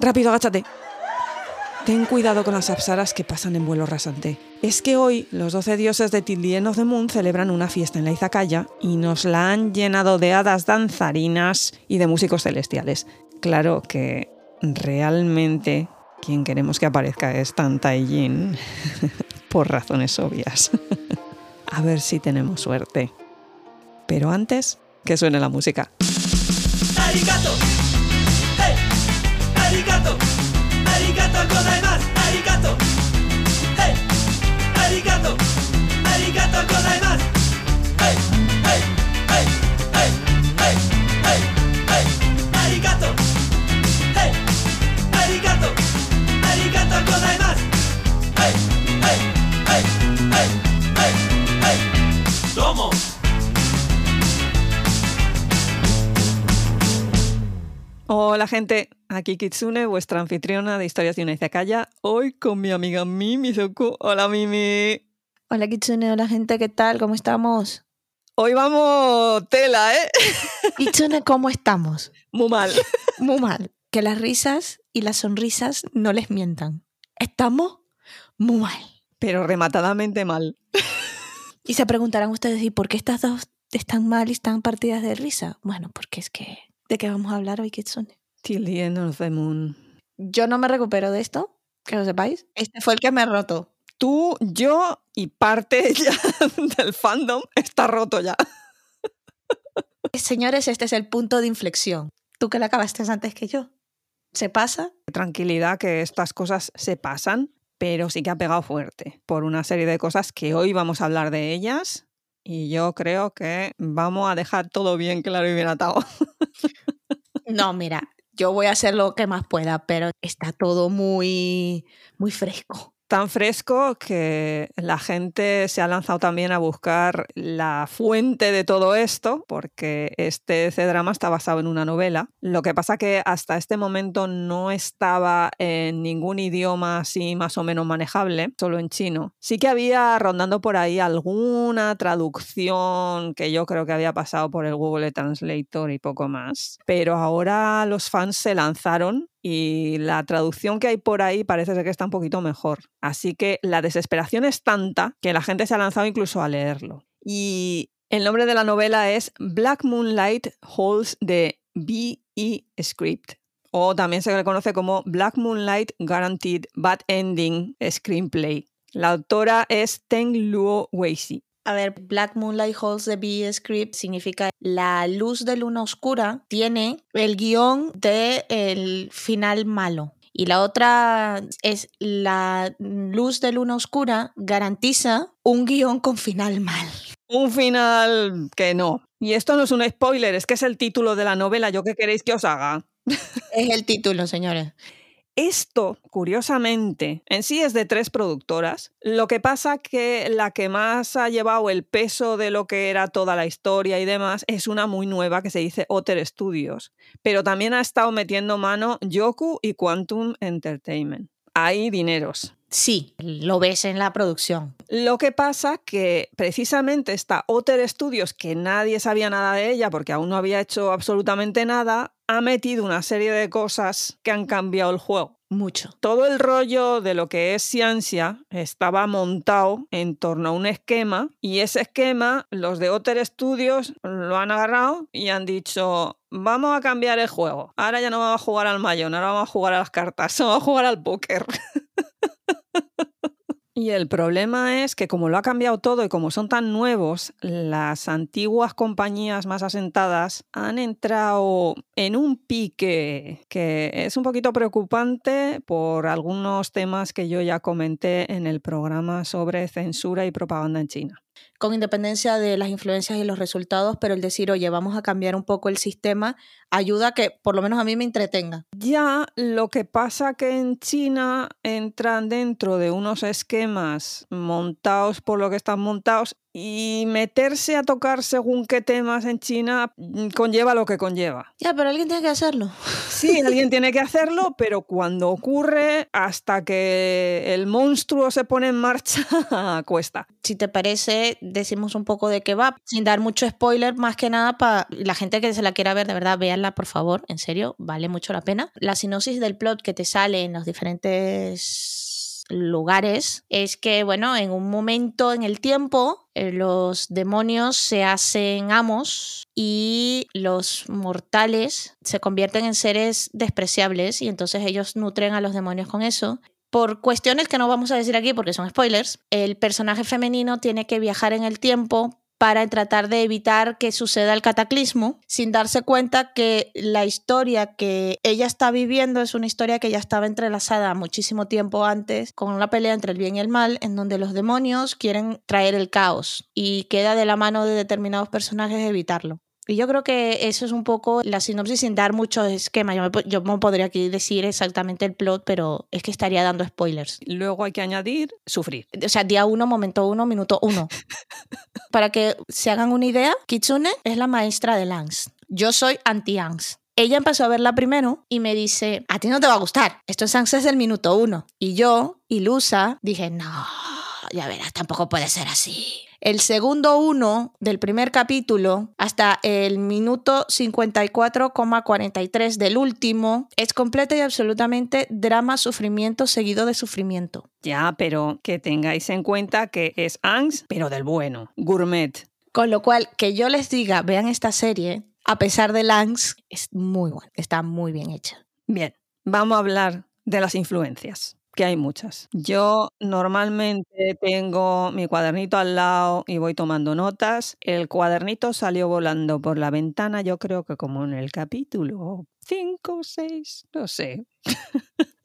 Rápido, agáchate. Ten cuidado con las apsaras que pasan en vuelo rasante. Es que hoy los 12 dioses de Tildien of the Moon celebran una fiesta en la Izakaya y nos la han llenado de hadas danzarinas y de músicos celestiales. Claro que realmente quien queremos que aparezca es Tanta Jin, por razones obvias. A ver si tenemos suerte. Pero antes, que suene la música. Arigato. Hola gente, aquí Kitsune, vuestra anfitriona de Historias de una Izakaya, hoy con mi amiga Mimi Zoku. Hola Mimi. Hola Kitsune, hola gente, ¿qué tal? ¿Cómo estamos? Hoy vamos tela, ¿eh? Kitsune, ¿cómo estamos? Muy mal. Muy mal. Que las risas y las sonrisas no les mientan. Estamos muy mal. Pero rematadamente mal. Y se preguntarán ustedes, ¿y por qué estas dos están mal y están partidas de risa? Bueno, porque es que... ¿De qué vamos a hablar hoy, Kitsune? Till the end of the moon. Yo no me recupero de esto, que lo sepáis. Este fue el que me roto. Tú, yo y parte ya del fandom está roto ya. Señores, este es el punto de inflexión. Tú que la acabaste antes que yo. ¿Se pasa? Tranquilidad que estas cosas se pasan, pero sí que ha pegado fuerte por una serie de cosas que hoy vamos a hablar de ellas y yo creo que vamos a dejar todo bien claro y bien atado. No, mira, yo voy a hacer lo que más pueda, pero está todo muy, muy fresco. Tan fresco que la gente se ha lanzado también a buscar la fuente de todo esto, porque este C-drama está basado en una novela. Lo que pasa que hasta este momento no estaba en ningún idioma así más o menos manejable, solo en chino. Sí que había rondando por ahí alguna traducción que yo creo que había pasado por el Google Translator y poco más. Pero ahora los fans se lanzaron y la traducción que hay por ahí parece ser que está un poquito mejor. Así que la desesperación es tanta que la gente se ha lanzado incluso a leerlo. Y el nombre de la novela es Black Moonlight Holds de B.E. Script. O también se le conoce como Black Moonlight Guaranteed Bad Ending Screenplay. La autora es Teng Luo Weixi. A ver, Black Moonlight Holds the B Script significa la luz de luna oscura tiene el guion del el final malo. Y la otra es la luz de luna oscura garantiza un guion con final mal. Un final que no. Y esto no es un spoiler, es que es el título de la novela. ¿Yo qué queréis que os haga? Es el título, señores. Esto, curiosamente, en sí es de tres productoras. Lo que pasa que la que más ha llevado el peso de lo que era toda la historia y demás es una muy nueva que se dice Otter Studios. Pero también ha estado metiendo mano Yoku y Quantum Entertainment. Hay dineros. Sí, lo ves en la producción. Lo que pasa que precisamente esta Otter Studios, que nadie sabía nada de ella porque aún no había hecho absolutamente nada, ha metido una serie de cosas que han cambiado el juego. Mucho. Todo el rollo de lo que es ciencia estaba montado en torno a un esquema y ese esquema los de Otter Studios lo han agarrado y han dicho vamos a cambiar el juego. Ahora ya no vamos a jugar al mayón, ahora vamos a jugar a las cartas, vamos a jugar al póker. Y el problema es que como lo ha cambiado todo y como son tan nuevos, las antiguas compañías más asentadas han entrado en un pique que es un poquito preocupante por algunos temas que yo ya comenté en el programa sobre censura y propaganda en China con independencia de las influencias y los resultados, pero el decir, oye, vamos a cambiar un poco el sistema, ayuda a que por lo menos a mí me entretenga. Ya, lo que pasa que en China entran dentro de unos esquemas montados por lo que están montados Y meterse a tocar según qué temas en China mm, conlleva lo que conlleva. Ya, pero alguien tiene que hacerlo. Sí, alguien tiene que hacerlo, pero cuando ocurre, hasta que el monstruo se pone en marcha, cuesta. Si te parece, decimos un poco de qué va, sin dar mucho spoiler, más que nada para la gente que se la quiera ver, de verdad, véanla por favor, en serio, vale mucho la pena. La sinopsis del plot que te sale en los diferentes lugares es que, bueno, en un momento en el tiempo eh, los demonios se hacen amos y los mortales se convierten en seres despreciables y entonces ellos nutren a los demonios con eso. Por cuestiones que no vamos a decir aquí porque son spoilers, el personaje femenino tiene que viajar en el tiempo para tratar de evitar que suceda el cataclismo, sin darse cuenta que la historia que ella está viviendo es una historia que ya estaba entrelazada muchísimo tiempo antes con una pelea entre el bien y el mal, en donde los demonios quieren traer el caos y queda de la mano de determinados personajes evitarlo. Y yo creo que eso es un poco la sinopsis sin dar mucho esquema. Yo me, yo podría aquí decir exactamente el plot, pero es que estaría dando spoilers. Luego hay que añadir sufrir. O sea, día uno, momento uno, minuto uno. Para que se hagan una idea, Kitsune es la maestra de Lance. Yo soy anti-Lance. Ella empezó a verla primero y me dice, a ti no te va a gustar, esto es Lance desde el minuto uno. Y yo, ilusa, dije, no, ya verás, tampoco puede ser así. El segundo uno del primer capítulo hasta el minuto 54,43 del último es completo y absolutamente drama, sufrimiento seguido de sufrimiento. Ya, pero que tengáis en cuenta que es Angst, pero del bueno, gourmet. Con lo cual, que yo les diga, vean esta serie, a pesar del Angst, es muy buena, está muy bien hecha. Bien, vamos a hablar de las influencias que hay muchas. Yo normalmente tengo mi cuadernito al lado y voy tomando notas. El cuadernito salió volando por la ventana, yo creo que como en el capítulo 5 o 6, no sé.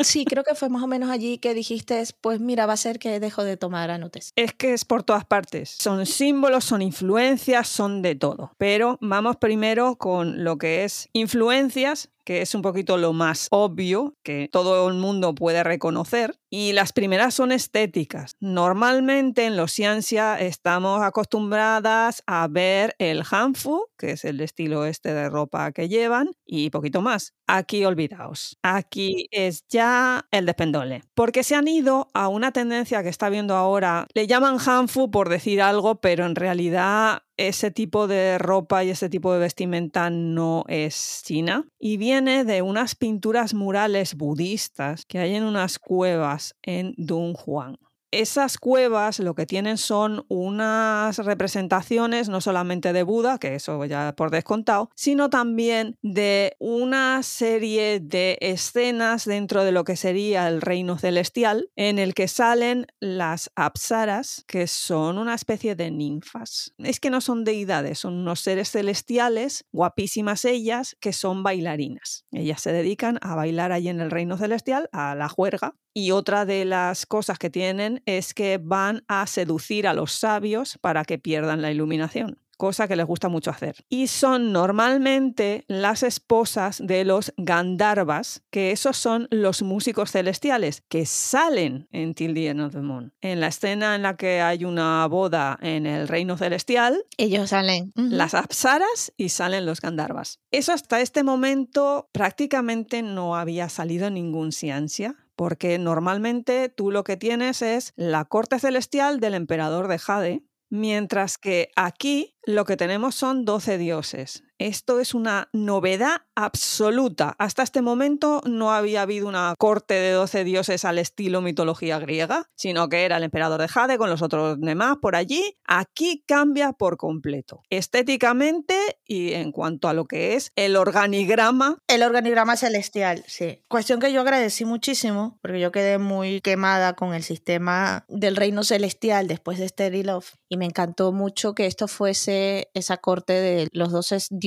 Sí, creo que fue más o menos allí que dijiste, pues mira, va a ser que dejo de tomar anotes. Es que es por todas partes. Son símbolos, son influencias, son de todo. Pero vamos primero con lo que es influencias que es un poquito lo más obvio que todo el mundo puede reconocer. Y las primeras son estéticas. Normalmente en los ciencia estamos acostumbradas a ver el hanfu, que es el estilo este de ropa que llevan, y poquito más. Aquí olvidaos. Aquí es ya el despendole. Porque se han ido a una tendencia que está viendo ahora. Le llaman hanfu por decir algo, pero en realidad ese tipo de ropa y ese tipo de vestimenta no es china. Y viene de unas pinturas murales budistas que hay en unas cuevas en Dunhuang esas cuevas lo que tienen son unas representaciones no solamente de Buda, que eso ya por descontado, sino también de una serie de escenas dentro de lo que sería el reino celestial, en el que salen las apsaras, que son una especie de ninfas. Es que no son deidades, son unos seres celestiales, guapísimas ellas, que son bailarinas. Ellas se dedican a bailar allí en el reino celestial, a la juerga, y otra de las cosas que tienen es que van a seducir a los sabios para que pierdan la iluminación cosa que les gusta mucho hacer. Y son normalmente las esposas de los Gandharvas, que esos son los músicos celestiales que salen en Till the End of the Moon. En la escena en la que hay una boda en el reino celestial, ellos salen. Las apsaras y salen los Gandharvas. Eso hasta este momento prácticamente no había salido ningún ciencia porque normalmente tú lo que tienes es la corte celestial del emperador de Jade, mientras que aquí lo que tenemos son 12 dioses. Esto es una novedad absoluta. Hasta este momento no había habido una corte de 12 dioses al estilo mitología griega, sino que era el emperador de Jade con los otros demás por allí. Aquí cambia por completo. Estéticamente y en cuanto a lo que es el organigrama. El organigrama celestial, sí. Cuestión que yo agradecí muchísimo, porque yo quedé muy quemada con el sistema del reino celestial después de Sterilov. Y me encantó mucho que esto fuese esa corte de los doce dioses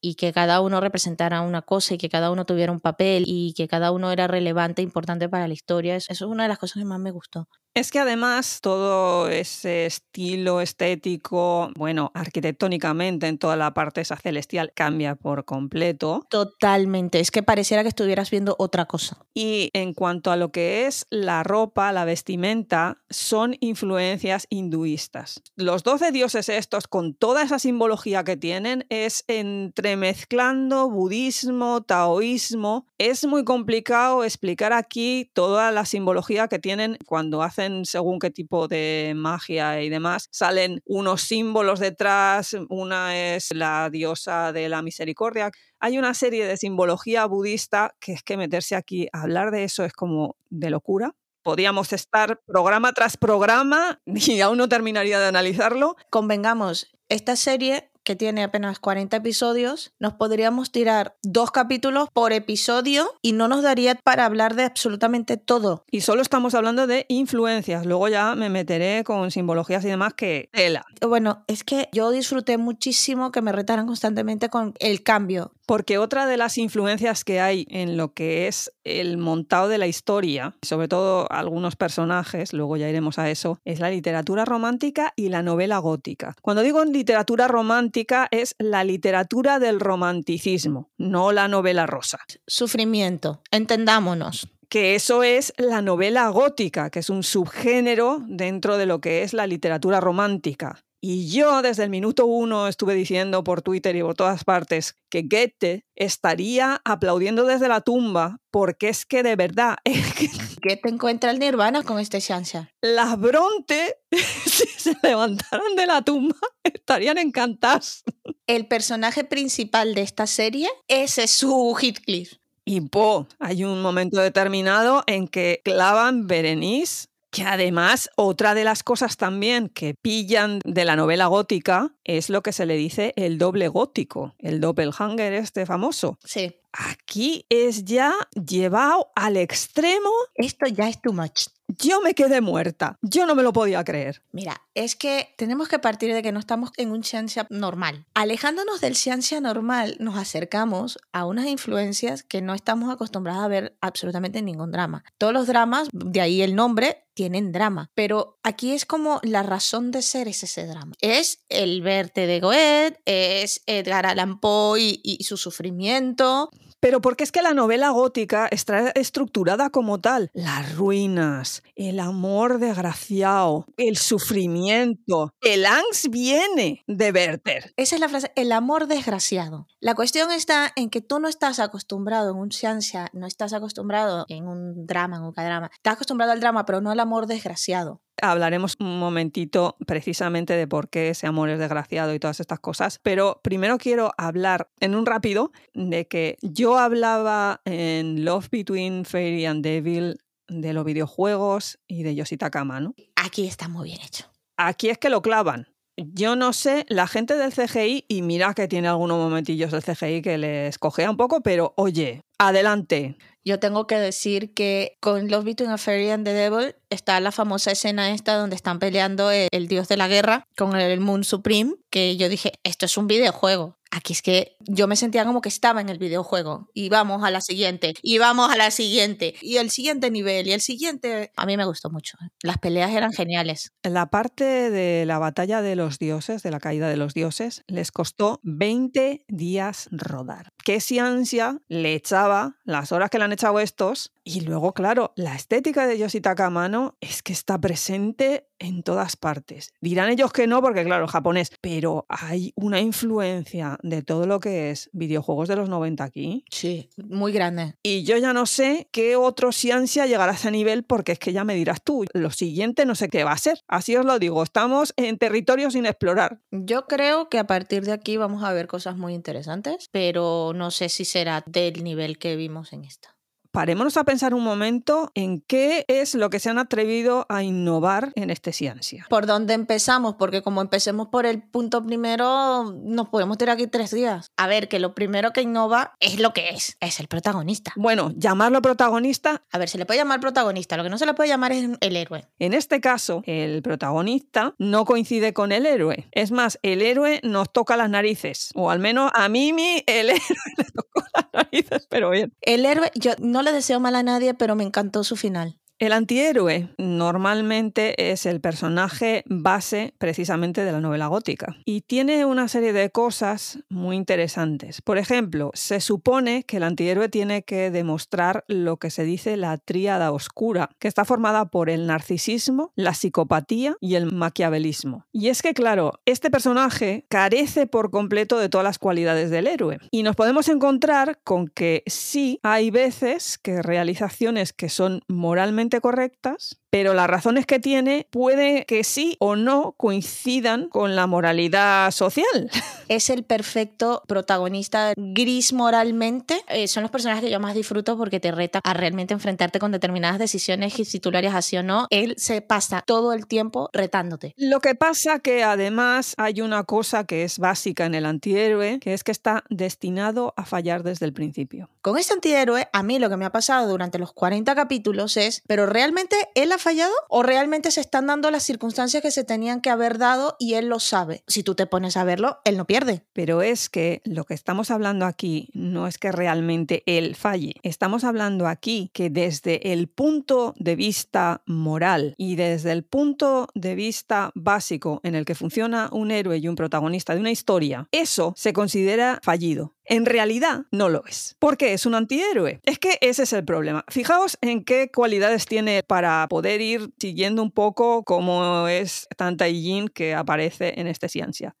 y que cada uno representara una cosa y que cada uno tuviera un papel y que cada uno era relevante, e importante para la historia. Eso es una de las cosas que más me gustó. Es que además todo ese estilo estético, bueno, arquitectónicamente en toda la parte esa celestial cambia por completo. Totalmente, es que pareciera que estuvieras viendo otra cosa. Y en cuanto a lo que es la ropa, la vestimenta, son influencias hinduistas. Los 12 dioses estos, con toda esa simbología que tienen, es entremezclando budismo, taoísmo. Es muy complicado explicar aquí toda la simbología que tienen cuando hacen según qué tipo de magia y demás. Salen unos símbolos detrás, una es la diosa de la misericordia. Hay una serie de simbología budista que es que meterse aquí a hablar de eso es como de locura podíamos estar programa tras programa y aún no terminaría de analizarlo. Convengamos, esta serie que tiene apenas 40 episodios, nos podríamos tirar dos capítulos por episodio y no nos daría para hablar de absolutamente todo. Y solo estamos hablando de influencias. Luego ya me meteré con simbologías y demás que tela. Bueno, es que yo disfruté muchísimo que me retaran constantemente con el cambio. Porque otra de las influencias que hay en lo que es el montado de la historia, sobre todo algunos personajes, luego ya iremos a eso, es la literatura romántica y la novela gótica. Cuando digo literatura romántica es la literatura del romanticismo, no la novela rosa. Sufrimiento, entendámonos que eso es la novela gótica, que es un subgénero dentro de lo que es la literatura romántica. Y yo desde el minuto uno estuve diciendo por Twitter y por todas partes que Goethe estaría aplaudiendo desde la tumba porque es que de verdad... Goethe encuentra el nirvana con este chance. Las Bronte, si se levantaran de la tumba, estarían encantadas. El personaje principal de esta serie es su Heathcliff. Y po, hay un momento determinado en que clavan Berenice que además, otra de las cosas también que pillan de la novela gótica es lo que se le dice el doble gótico, el doppelhanger este famoso. Sí. Aquí es ya llevado al extremo. Esto ya es too much. Yo me quedé muerta. Yo no me lo podía creer. Mira, es que tenemos que partir de que no estamos en un ciencia normal. Alejándonos del ciencia normal, nos acercamos a unas influencias que no estamos acostumbrados a ver absolutamente en ningún drama. Todos los dramas, de ahí el nombre, tienen drama, pero aquí es como la razón de ser es ese drama. Es el verte de Goethe, es Edgar Allan Poe y, y su sufrimiento, pero porque es que la novela gótica está estructurada como tal. Las ruinas, el amor desgraciado, el sufrimiento. El angst viene de Werther. Esa es la frase, el amor desgraciado. La cuestión está en que tú no estás acostumbrado en un ciencia, no estás acostumbrado en un drama, en un drama. Estás acostumbrado al drama, pero no al amor desgraciado. Hablaremos un momentito precisamente de por qué ese amor es desgraciado y todas estas cosas, pero primero quiero hablar en un rápido de que yo hablaba en Love Between Fairy and Devil de los videojuegos y de Yoshita Kama, ¿no? Aquí está muy bien hecho. Aquí es que lo clavan. Yo no sé, la gente del CGI, y mira que tiene algunos momentillos del CGI que les cogea un poco, pero oye, adelante. Yo tengo que decir que con Love Between a Fairy and the Devil está la famosa escena esta donde están peleando el, el dios de la guerra con el Moon Supreme, que yo dije, esto es un videojuego. Aquí es que yo me sentía como que estaba en el videojuego y vamos a la siguiente y vamos a la siguiente y el siguiente nivel y el siguiente. A mí me gustó mucho. Las peleas eran geniales. La parte de la batalla de los dioses, de la caída de los dioses, les costó 20 días rodar. Qué ansia le echaba las horas que le han echado estos y luego, claro, la estética de Yoshitaka Mano es que está presente en todas partes. Dirán ellos que no, porque claro, japonés, pero hay una influencia de todo lo que es videojuegos de los 90 aquí. Sí, muy grande. Y yo ya no sé qué otro Ciancia llegará a ese nivel, porque es que ya me dirás tú, lo siguiente no sé qué va a ser. Así os lo digo, estamos en territorio sin explorar. Yo creo que a partir de aquí vamos a ver cosas muy interesantes, pero no sé si será del nivel que vimos en esta parémonos a pensar un momento en qué es lo que se han atrevido a innovar en este ciencia. ¿Por dónde empezamos? Porque como empecemos por el punto primero, nos podemos tirar aquí tres días. A ver, que lo primero que innova es lo que es, es el protagonista. Bueno, llamarlo protagonista. A ver, se le puede llamar protagonista, lo que no se le puede llamar es el héroe. En este caso, el protagonista no coincide con el héroe. Es más, el héroe nos toca las narices, o al menos a Mimi el héroe le tocó las narices, pero bien. El héroe, yo no le deseo mal a nadie, pero me encantó su final. El antihéroe normalmente es el personaje base precisamente de la novela gótica y tiene una serie de cosas muy interesantes. Por ejemplo, se supone que el antihéroe tiene que demostrar lo que se dice la tríada oscura, que está formada por el narcisismo, la psicopatía y el maquiavelismo. Y es que, claro, este personaje carece por completo de todas las cualidades del héroe y nos podemos encontrar con que sí hay veces que realizaciones que son moralmente correctas, pero las razones que tiene puede que sí o no coincidan con la moralidad social. Es el perfecto protagonista gris moralmente. Eh, son los personajes que yo más disfruto porque te reta a realmente enfrentarte con determinadas decisiones y si tú lo harías así o no. Él se pasa todo el tiempo retándote. Lo que pasa que además hay una cosa que es básica en el antihéroe, que es que está destinado a fallar desde el principio. Con este antihéroe, a mí lo que me ha pasado durante los 40 capítulos es, pero realmente él ha fallado o realmente se están dando las circunstancias que se tenían que haber dado y él lo sabe. Si tú te pones a verlo, él no pierde. Pero es que lo que estamos hablando aquí no es que realmente él falle. Estamos hablando aquí que desde el punto de vista moral y desde el punto de vista básico en el que funciona un héroe y un protagonista de una historia, eso se considera fallido. En realidad no lo es, porque es un antihéroe. Es que ese es el problema. Fijaos en qué cualidades tiene para poder ir siguiendo un poco cómo es Tanta Yin que aparece en esta ciencia.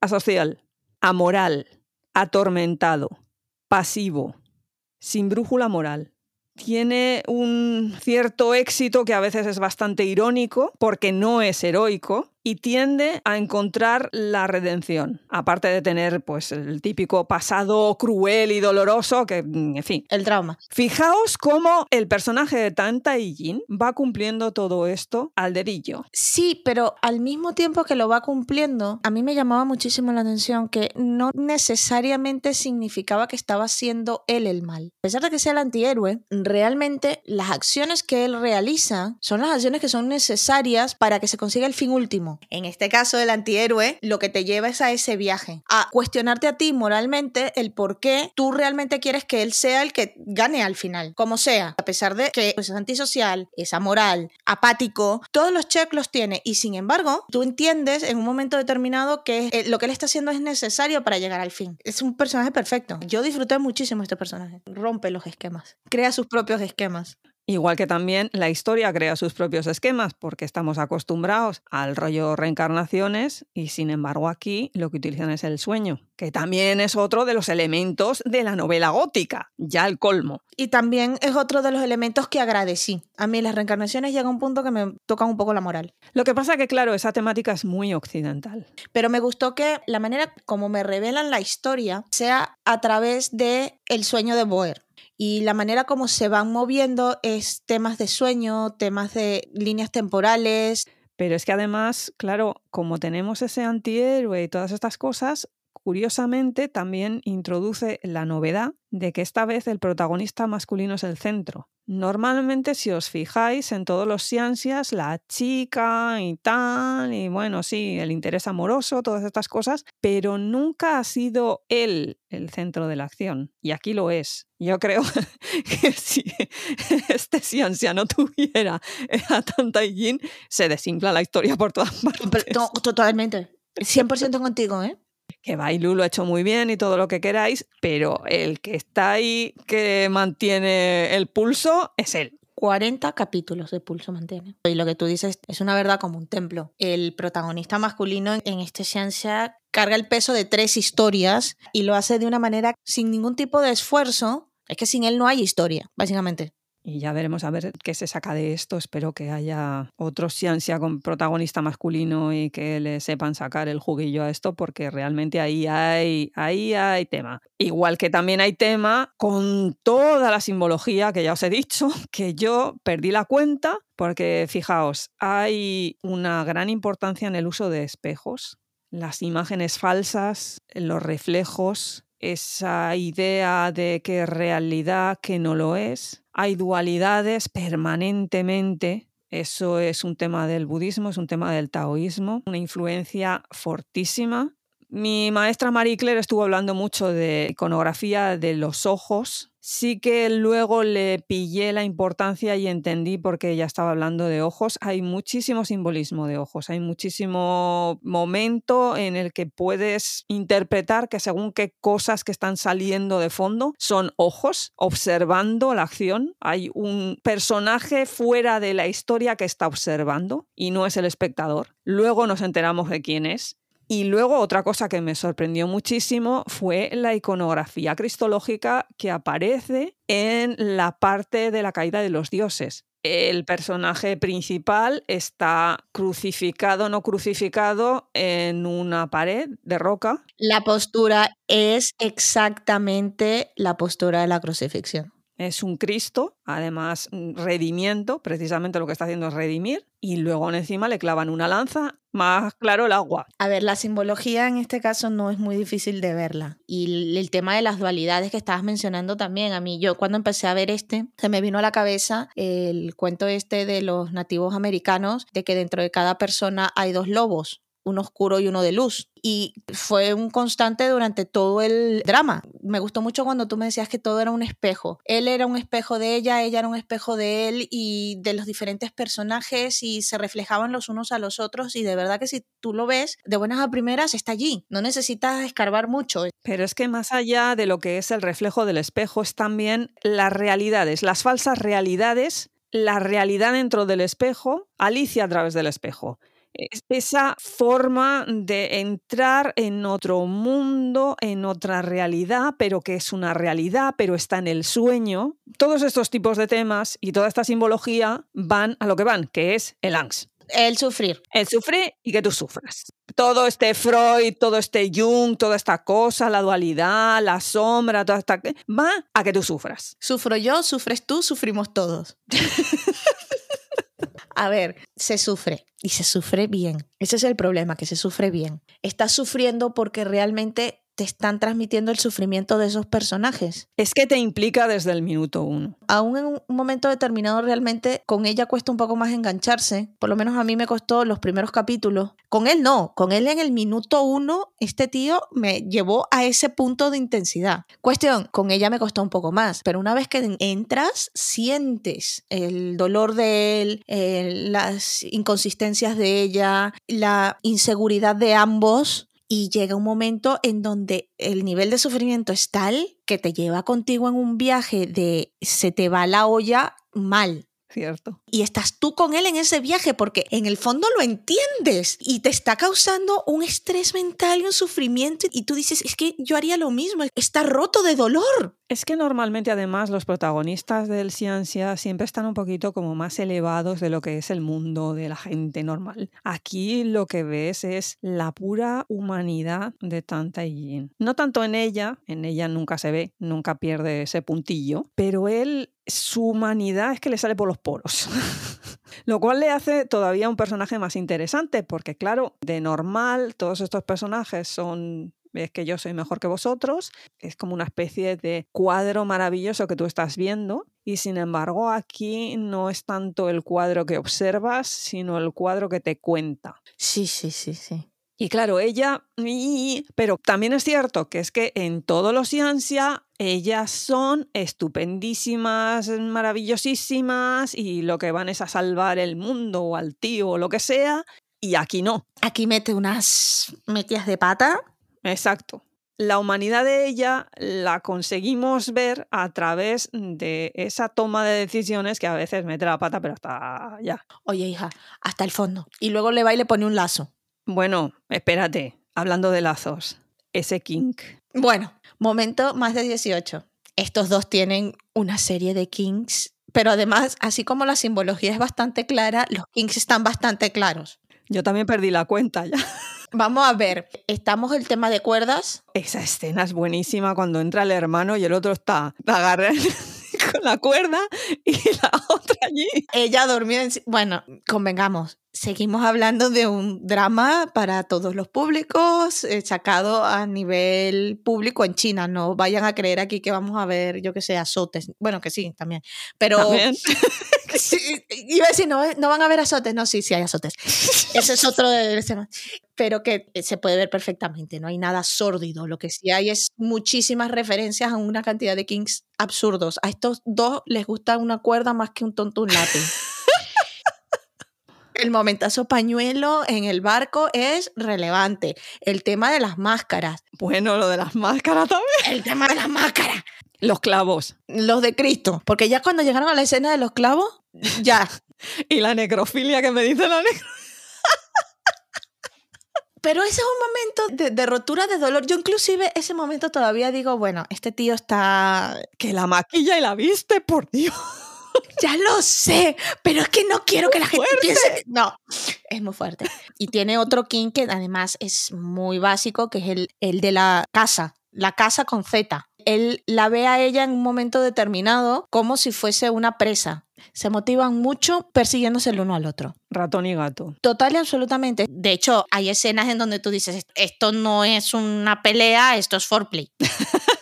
Asocial, amoral, atormentado, pasivo, sin brújula moral. Tiene un cierto éxito que a veces es bastante irónico porque no es heroico, y tiende a encontrar la redención, aparte de tener pues el típico pasado cruel y doloroso que, en fin. El trauma. Fijaos cómo el personaje de Tanta y Jin va cumpliendo todo esto al dedillo. Sí, pero al mismo tiempo que lo va cumpliendo, a mí me llamaba muchísimo la atención que no necesariamente significaba que estaba haciendo él el mal. A pesar de que sea el antihéroe, realmente las acciones que él realiza son las acciones que son necesarias para que se consiga el fin último. En este caso, el antihéroe lo que te lleva es a ese viaje, a cuestionarte a ti moralmente el por qué tú realmente quieres que él sea el que gane al final, como sea, a pesar de que es antisocial, es amoral, apático, todos los checks los tiene y sin embargo, tú entiendes en un momento determinado que eh, lo que él está haciendo es necesario para llegar al fin. Es un personaje perfecto. Yo disfruté muchísimo este personaje. Rompe los esquemas, crea sus propios esquemas. Igual que también la historia crea sus propios esquemas, porque estamos acostumbrados al rollo reencarnaciones y sin embargo aquí lo que utilizan es el sueño, que también es otro de los elementos de la novela gótica, ya el colmo. Y también es otro de los elementos que agradecí. A mí las reencarnaciones llega a un punto que me tocan un poco la moral. Lo que pasa que claro, esa temática es muy occidental. Pero me gustó que la manera como me revelan la historia sea a través de el sueño de Boer y la manera como se van moviendo es temas de sueño, temas de líneas temporales. Pero es que además, claro, como tenemos ese antihéroe y todas estas cosas, curiosamente también introduce la novedad de que esta vez el protagonista masculino es el centro. Normalmente, si os fijáis en todos los ciencias, la chica y tal, y bueno, sí, el interés amoroso, todas estas cosas, pero nunca ha sido él el centro de la acción. Y aquí lo es. Yo creo que si este ciencia no tuviera a Tanta Yin, se desinfla la historia por todas partes. Totalmente. 100% contigo, ¿eh? Que Bailu lo ha hecho muy bien y todo lo que queráis, pero el que está ahí, que mantiene el pulso, es él. 40 capítulos de Pulso mantiene. Y lo que tú dices es una verdad como un templo. El protagonista masculino en esta ciencia carga el peso de tres historias y lo hace de una manera sin ningún tipo de esfuerzo. Es que sin él no hay historia, básicamente y ya veremos a ver qué se saca de esto. Espero que haya otro ciencia con protagonista masculino y que le sepan sacar el juguillo a esto, porque realmente ahí hay, ahí hay tema. Igual que también hay tema con toda la simbología que ya os he dicho, que yo perdí la cuenta, porque fijaos, hay una gran importancia en el uso de espejos. Las imágenes falsas, los reflejos, esa idea de que realidad que no lo es, hay dualidades permanentemente. Eso es un tema del budismo, es un tema del taoísmo, una influencia fortísima. Mi maestra Marie Claire estuvo hablando mucho de iconografía de los ojos. Sí que luego le pillé la importancia y entendí por qué ella estaba hablando de ojos. Hay muchísimo simbolismo de ojos, hay muchísimo momento en el que puedes interpretar que según qué cosas que están saliendo de fondo son ojos observando la acción. Hay un personaje fuera de la historia que está observando y no es el espectador. Luego nos enteramos de quién es y luego otra cosa que me sorprendió muchísimo fue la iconografía cristológica que aparece en la parte de la caída de los dioses. El personaje principal está crucificado, no crucificado, en una pared de roca. La postura es exactamente la postura de la crucifixión. Es un Cristo, además mm, redimiendo, precisamente lo que está haciendo es redimir, y luego encima le clavan una lanza, más claro el agua. A ver, la simbología en este caso no es muy difícil de verla. Y el tema de las dualidades que estabas mencionando también, a mí, yo cuando empecé a ver este, se me vino a la cabeza el cuento este de los nativos americanos, de que dentro de cada persona hay dos lobos uno oscuro y uno de luz. Y fue un constante durante todo el drama. Me gustó mucho cuando tú me decías que todo era un espejo. Él era un espejo de ella, ella era un espejo de él y de los diferentes personajes y se reflejaban los unos a los otros y de verdad que si tú lo ves de buenas a primeras está allí. No necesitas escarbar mucho. Pero es que más allá de lo que es el reflejo del espejo es también las realidades, las falsas realidades, la realidad dentro del espejo, Alicia a través del espejo esa forma de entrar en otro mundo, en otra realidad, pero que es una realidad, pero está en el sueño. Todos estos tipos de temas y toda esta simbología van a lo que van, que es el angst. El sufrir. El sufrir y que tú sufras. Todo este Freud, todo este Jung, toda esta cosa, la dualidad, la sombra, toda esta... va a que tú sufras. Sufro yo, sufres tú, sufrimos todos. A ver, se sufre y se sufre bien. Ese es el problema, que se sufre bien. Estás sufriendo porque realmente te están transmitiendo el sufrimiento de esos personajes. Es que te implica desde el minuto uno. Aún en un momento determinado realmente con ella cuesta un poco más engancharse. Por lo menos a mí me costó los primeros capítulos. Con él no, con él en el minuto uno este tío me llevó a ese punto de intensidad. Cuestión, con ella me costó un poco más, pero una vez que entras sientes el dolor de él, eh, las inconsistencias de ella, la inseguridad de ambos y llega un momento en donde el nivel de sufrimiento es tal que te lleva contigo en un viaje de se te va la olla mal. Cierto. Y estás tú con él en ese viaje porque en el fondo lo entiendes y te está causando un estrés mental y un sufrimiento y tú dices, es que yo haría lo mismo, está roto de dolor. Es que normalmente además los protagonistas del ciencia siempre están un poquito como más elevados de lo que es el mundo de la gente normal. Aquí lo que ves es la pura humanidad de Tanta Yin. No tanto en ella, en ella nunca se ve, nunca pierde ese puntillo, pero él, su humanidad es que le sale por los poros. Lo cual le hace todavía un personaje más interesante, porque claro, de normal todos estos personajes son es que yo soy mejor que vosotros, es como una especie de cuadro maravilloso que tú estás viendo y sin embargo aquí no es tanto el cuadro que observas, sino el cuadro que te cuenta. Sí, sí, sí, sí. Y claro, ella, pero también es cierto que es que en todos los ciencia ellas son estupendísimas, maravillosísimas y lo que van es a salvar el mundo o al tío o lo que sea, y aquí no. Aquí mete unas metias de pata Exacto. La humanidad de ella la conseguimos ver a través de esa toma de decisiones que a veces mete la pata, pero hasta ya. Oye, hija, hasta el fondo. Y luego le va y le pone un lazo. Bueno, espérate, hablando de lazos, ese kink. Bueno, momento más de 18. Estos dos tienen una serie de kinks, pero además, así como la simbología es bastante clara, los kinks están bastante claros. Yo también perdí la cuenta ya. Vamos a ver, estamos el tema de cuerdas. Esa escena es buenísima cuando entra el hermano y el otro está agarrado con la cuerda y la otra allí. Ella dormía en... Bueno, convengamos, seguimos hablando de un drama para todos los públicos, eh, sacado a nivel público en China. No vayan a creer aquí que vamos a ver, yo que sé, azotes. Bueno, que sí, también. Pero... ¿También? iba a decir, no, no van a ver azotes. No, sí, sí hay azotes. Ese es otro de. Pero que eh, se puede ver perfectamente, no hay nada sórdido, lo que sí hay es muchísimas referencias a una cantidad de kings absurdos. A estos dos les gusta una cuerda más que un tonto un lápiz. El momentazo pañuelo en el barco es relevante. El tema de las máscaras. Bueno, lo de las máscaras también. El tema de las máscaras. Los clavos. Los de Cristo. Porque ya cuando llegaron a la escena de los clavos, ya. Y la necrofilia que me dice la necrofilia. Pero ese es un momento de, de, rotura de dolor. Yo inclusive ese momento todavía digo, bueno, este tío está... Que la maquilla y la viste, por Dios. Ya lo sé, pero es que no quiero que la gente fuerte! piense que... No, es muy fuerte. Y tiene otro king que además es muy básico, que es el, el de la casa, la casa con Z. Él la ve a ella en un momento determinado como si fuese una presa. Se motivan mucho persiguiéndose el uno al otro. Ratón y gato. Total y absolutamente. De hecho, hay escenas en donde tú dices, esto no es una pelea, esto es foreplay.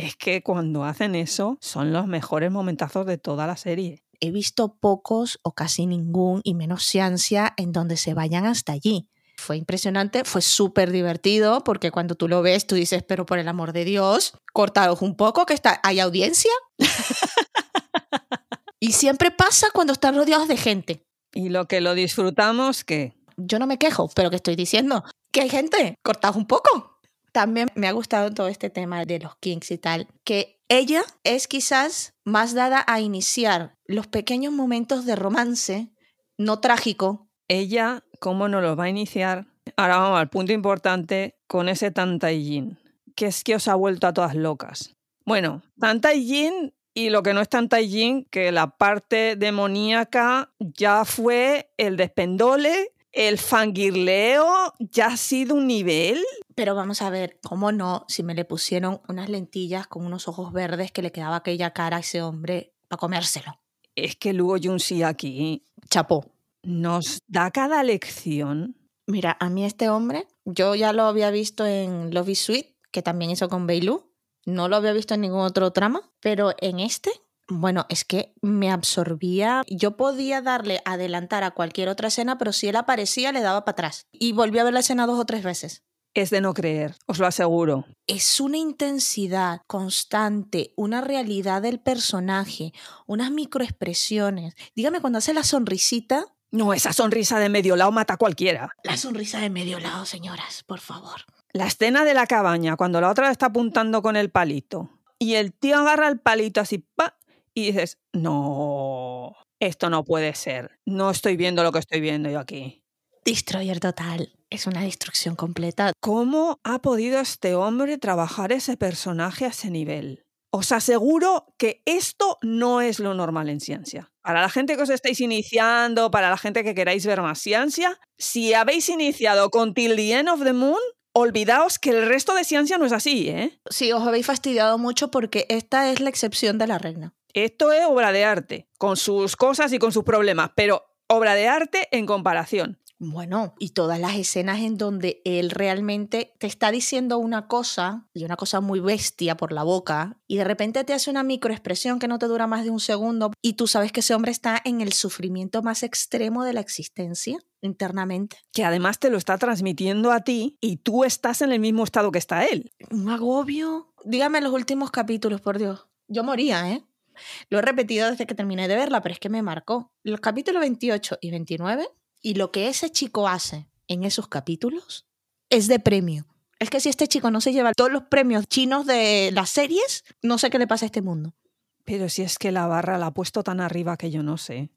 Es que cuando hacen eso son los mejores momentazos de toda la serie. He visto pocos o casi ningún y menos ciencia en donde se vayan hasta allí. Fue impresionante, fue súper divertido porque cuando tú lo ves tú dices, pero por el amor de Dios, cortaros un poco que está, hay audiencia. y siempre pasa cuando están rodeados de gente. Y lo que lo disfrutamos, que Yo no me quejo, pero que estoy diciendo que hay gente, cortaos un poco. También me ha gustado todo este tema de los kinks y tal, que ella es quizás más dada a iniciar los pequeños momentos de romance, no trágico, ella, ¿cómo nos lo va a iniciar? Ahora vamos al punto importante con ese Tantaijin, que es que os ha vuelto a todas locas. Bueno, Tantaijin y lo que no es Tantaijin, que la parte demoníaca ya fue el despendole, el fangirleo, ya ha sido un nivel. Pero vamos a ver, ¿cómo no? Si me le pusieron unas lentillas con unos ojos verdes que le quedaba aquella cara a ese hombre para comérselo. Es que Lugo Junsi aquí Chapó. nos da cada lección. Mira, a mí este hombre, yo ya lo había visto en Love is Sweet, que también hizo con Beilu. No lo había visto en ningún otro trama, pero en este, bueno, es que me absorbía. Yo podía darle adelantar a cualquier otra escena, pero si él aparecía, le daba para atrás. Y volví a ver la escena dos o tres veces. Es de no creer, os lo aseguro. es una intensidad constante, una realidad del personaje, unas microexpresiones. Dígame cuando hace la sonrisita. No, esa sonrisa de medio lado mata a cualquiera. La sonrisa de medio lado, señoras, por favor. La escena de la cabaña, cuando la otra le está apuntando con el palito y el tío agarra el palito así, pa, y dices, no, esto no puede ser. No estoy viendo lo que estoy viendo yo aquí. Destroyer total. Es una destrucción completa. ¿Cómo ha podido este hombre trabajar ese personaje a ese nivel? Os aseguro que esto no es lo normal en ciencia. Para la gente que os estáis iniciando, para la gente que queráis ver más ciencia, si habéis iniciado con Till the End of the Moon, olvidaos que el resto de ciencia no es así, ¿eh? Sí, os habéis fastidiado mucho porque esta es la excepción de la regla. Esto es obra de arte, con sus cosas y con sus problemas, pero obra de arte en comparación. Bueno, y todas las escenas en donde él realmente te está diciendo una cosa, y una cosa muy bestia por la boca, y de repente te hace una microexpresión que no te dura más de un segundo, y tú sabes que ese hombre está en el sufrimiento más extremo de la existencia internamente. Que además te lo está transmitiendo a ti y tú estás en el mismo estado que está él. Un agobio. Dígame los últimos capítulos, por Dios. Yo moría, ¿eh? Lo he repetido desde que terminé de verla, pero es que me marcó. Los capítulos 28 y 29 y lo que ese chico hace en esos capítulos es de premio. Es que si este chico no se lleva todos los premios chinos de las series, no sé qué le pasa a este mundo. Pero si es que la barra la ha puesto tan arriba que yo no sé.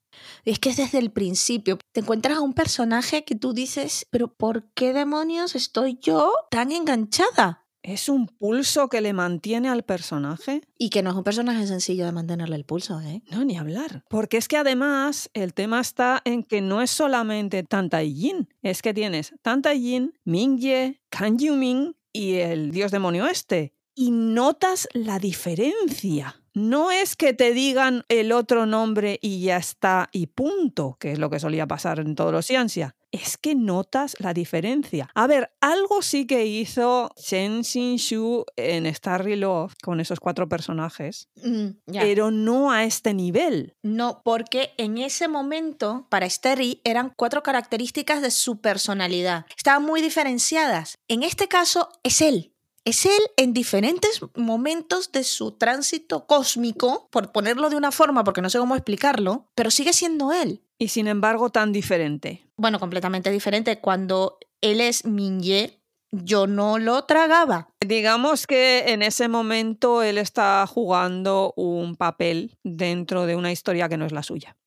Es que es desde el principio. Te encuentras a un personaje que tú dices, pero ¿por qué demonios estoy yo tan enganchada? ¿Es un pulso que le mantiene al personaje? Y que no es un personaje sencillo de mantenerle el pulso, ¿eh? No, ni hablar. Porque es que además el tema está en que no es solamente Tanta Yin, es que tienes Tanta Yin, Mingye, Kan Yumin y el dios demonio este. Y notas la diferencia. No es que te digan el otro nombre y ya está y punto, que es lo que solía pasar en todos los ciencia. Es que notas la diferencia. A ver, algo sí que hizo Chen Xin-shu en Starry Love con esos cuatro personajes, Mm, pero no a este nivel. No, porque en ese momento, para Sterry, eran cuatro características de su personalidad. Estaban muy diferenciadas. En este caso, es él. Es él en diferentes momentos de su tránsito cósmico, por ponerlo de una forma, porque no sé cómo explicarlo, pero sigue siendo él. Y sin embargo tan diferente. Bueno, completamente diferente. Cuando él es Minye, yo no lo tragaba. Digamos que en ese momento él está jugando un papel dentro de una historia que no es la suya.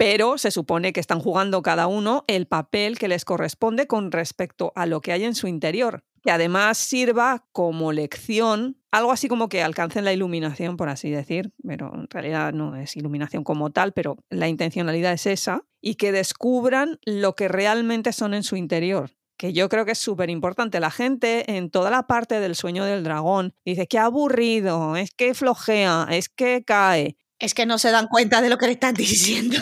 Pero se supone que están jugando cada uno el papel que les corresponde con respecto a lo que hay en su interior, que además sirva como lección, algo así como que alcancen la iluminación, por así decir, pero en realidad no es iluminación como tal, pero la intencionalidad es esa, y que descubran lo que realmente son en su interior que yo creo que es súper importante. La gente en toda la parte del sueño del dragón dice que aburrido, es que flojea, es que cae. Es que no se dan cuenta de lo que le están diciendo.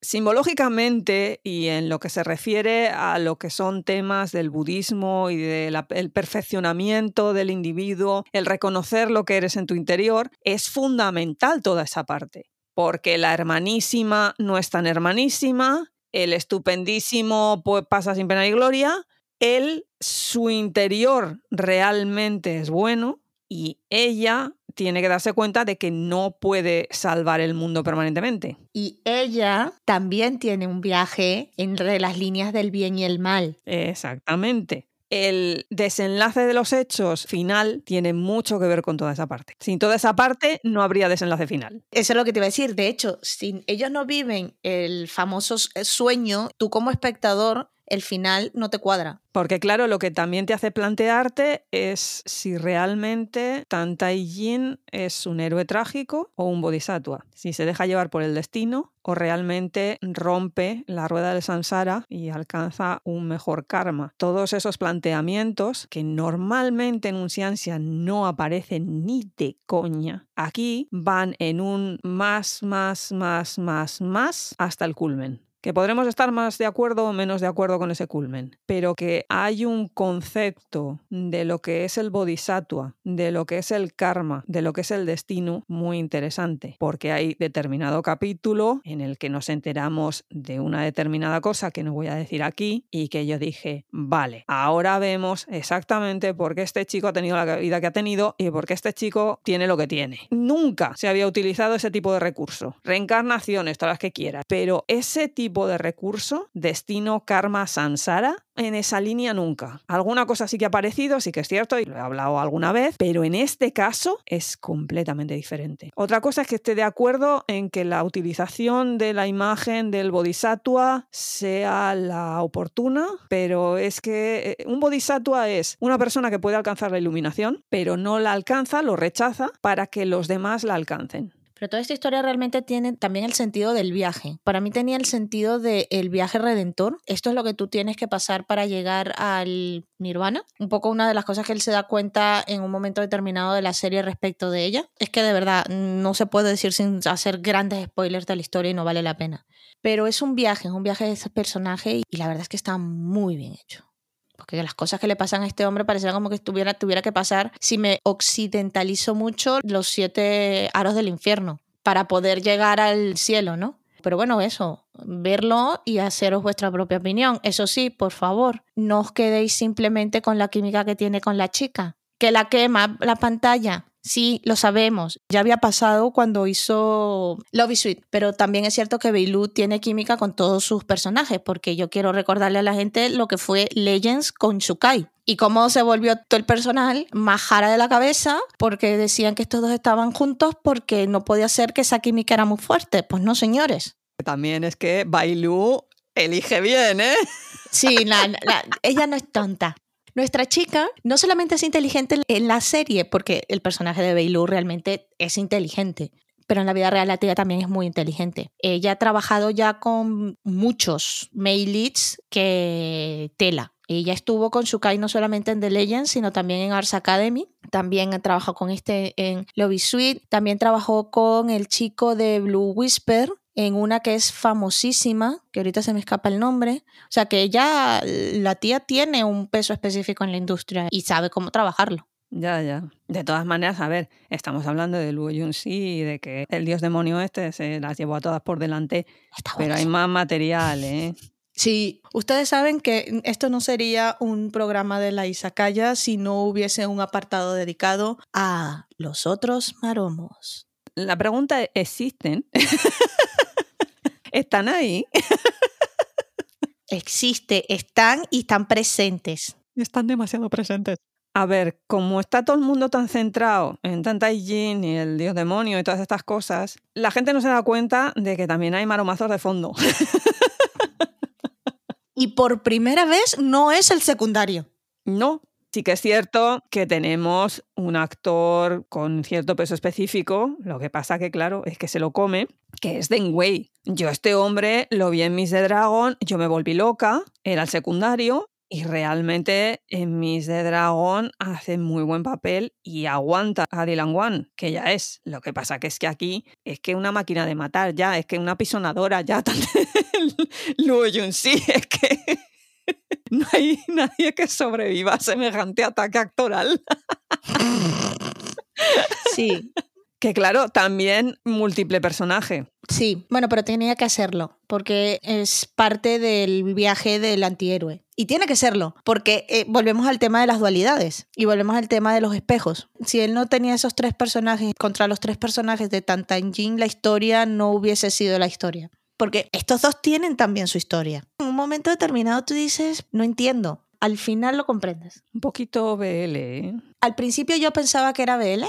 Simbológicamente y en lo que se refiere a lo que son temas del budismo y del perfeccionamiento del individuo, el reconocer lo que eres en tu interior, es fundamental toda esa parte. Porque la hermanísima no es tan hermanísima, el estupendísimo pues, pasa sin pena y gloria, él, su interior realmente es bueno y ella tiene que darse cuenta de que no puede salvar el mundo permanentemente. Y ella también tiene un viaje entre las líneas del bien y el mal. Exactamente. El desenlace de los hechos final tiene mucho que ver con toda esa parte. Sin toda esa parte no habría desenlace final. Eso es lo que te iba a decir. De hecho, si ellos no viven el famoso sueño, tú como espectador el final no te cuadra. Porque claro, lo que también te hace plantearte es si realmente Tantai Yin es un héroe trágico o un bodhisattva. Si se deja llevar por el destino o realmente rompe la rueda del samsara y alcanza un mejor karma. Todos esos planteamientos que normalmente en un ciencia no aparecen ni de coña, aquí van en un más, más, más, más, más hasta el culmen que podremos estar más de acuerdo o menos de acuerdo con ese culmen, pero que hay un concepto de lo que es el bodhisattva, de lo que es el karma, de lo que es el destino muy interesante, porque hay determinado capítulo en el que nos enteramos de una determinada cosa que no voy a decir aquí y que yo dije, vale, ahora vemos exactamente por qué este chico ha tenido la vida que ha tenido y por qué este chico tiene lo que tiene. Nunca se había utilizado ese tipo de recurso. Reencarnaciones, todas las que quieras, pero ese tipo de recurso, destino, karma, sansara, en esa línea nunca. Alguna cosa sí que ha aparecido, sí que es cierto, y lo he hablado alguna vez, pero en este caso es completamente diferente. Otra cosa es que esté de acuerdo en que la utilización de la imagen del bodhisattva sea la oportuna, pero es que eh, un bodhisattva es una persona que puede alcanzar la iluminación, pero no la alcanza, lo rechaza para que los demás la alcancen. Pero toda esta historia realmente tiene también el sentido del viaje. Para mí tenía el sentido del viaje redentor. Esto es lo que tú tienes que pasar para llegar al nirvana. Un poco una de las cosas que él se da cuenta en un momento determinado de la serie respecto de ella. Es que de verdad no se puede decir sin hacer grandes spoilers de la historia y no vale la pena. Pero es un viaje, es un viaje de ese personaje y la verdad es que está muy bien hecho porque las cosas que le pasan a este hombre parecían como que tuviera que pasar, si me occidentalizo mucho, los siete aros del infierno para poder llegar al cielo, ¿no? Pero bueno, eso, verlo y haceros vuestra propia opinión. Eso sí, por favor, no os quedéis simplemente con la química que tiene con la chica, que la quema la pantalla. Sí, lo sabemos. Ya había pasado cuando hizo Love is Sweet, pero también es cierto que Beilu tiene química con todos sus personajes, porque yo quiero recordarle a la gente lo que fue Legends con Shukai y cómo se volvió todo el personal majara de la cabeza porque decían que estos dos estaban juntos porque no podía ser que esa química era muy fuerte. Pues no, señores. También es que Bailu elige bien, ¿eh? Sí, la, la, ella no es tonta. Nuestra chica no solamente es inteligente en la serie, porque el personaje de Beilu realmente es inteligente, pero en la vida real la tía también es muy inteligente. Ella ha trabajado ya con muchos mail leads que tela. Ella estuvo con Shukai no solamente en The Legends, sino también en Ars Academy. También trabajó con este en Lobby Suite. También trabajó con el chico de Blue Whisper en una que es famosísima, que ahorita se me escapa el nombre. O sea, que ella, la tía tiene un peso específico en la industria y sabe cómo trabajarlo. Ya, ya. De todas maneras, a ver, estamos hablando de Luo Yunxi y de que el dios demonio este se las llevó a todas por delante, Está pero hay más material, ¿eh? Sí, ustedes saben que esto no sería un programa de la Izakaya si no hubiese un apartado dedicado a los otros maromos. La pregunta es, ¿existen? ¿Están ahí? Existe, están y están presentes. Están demasiado presentes. A ver, como está todo el mundo tan centrado en Tantai Jin y el dios demonio y todas estas cosas, la gente no se da cuenta de que también hay maromazos de fondo. Y por primera vez no es el secundario. No, sí que es cierto que tenemos un actor con cierto peso específico, lo que pasa que claro, es que se lo come, que es Deng Wei. Yo este hombre lo vi en Miss the Dragon, yo me volví loca, era el secundario y realmente en Miss the Dragon hace muy buen papel y aguanta a Dylan Wan, que ya es. Lo que pasa que es que aquí es que una máquina de matar ya, es que una pisonadora ya, Luo Yun-si, es que no hay nadie que sobreviva a semejante ataque actoral. Sí, Que claro, también múltiple personaje. sí. Bueno, pero tenía que hacerlo porque es parte del viaje del antihéroe. Y tiene que serlo, porque eh, volvemos al tema de las dualidades y volvemos al tema de los espejos. Si él no tenía esos tres personajes contra los tres personajes de Tantanjin, la historia no hubiese sido la historia. Porque estos dos tienen también su historia. En un momento determinado tú dices, no entiendo. Al final lo comprendes. Un poquito BL, ¿eh? Al principio yo pensaba que era BL,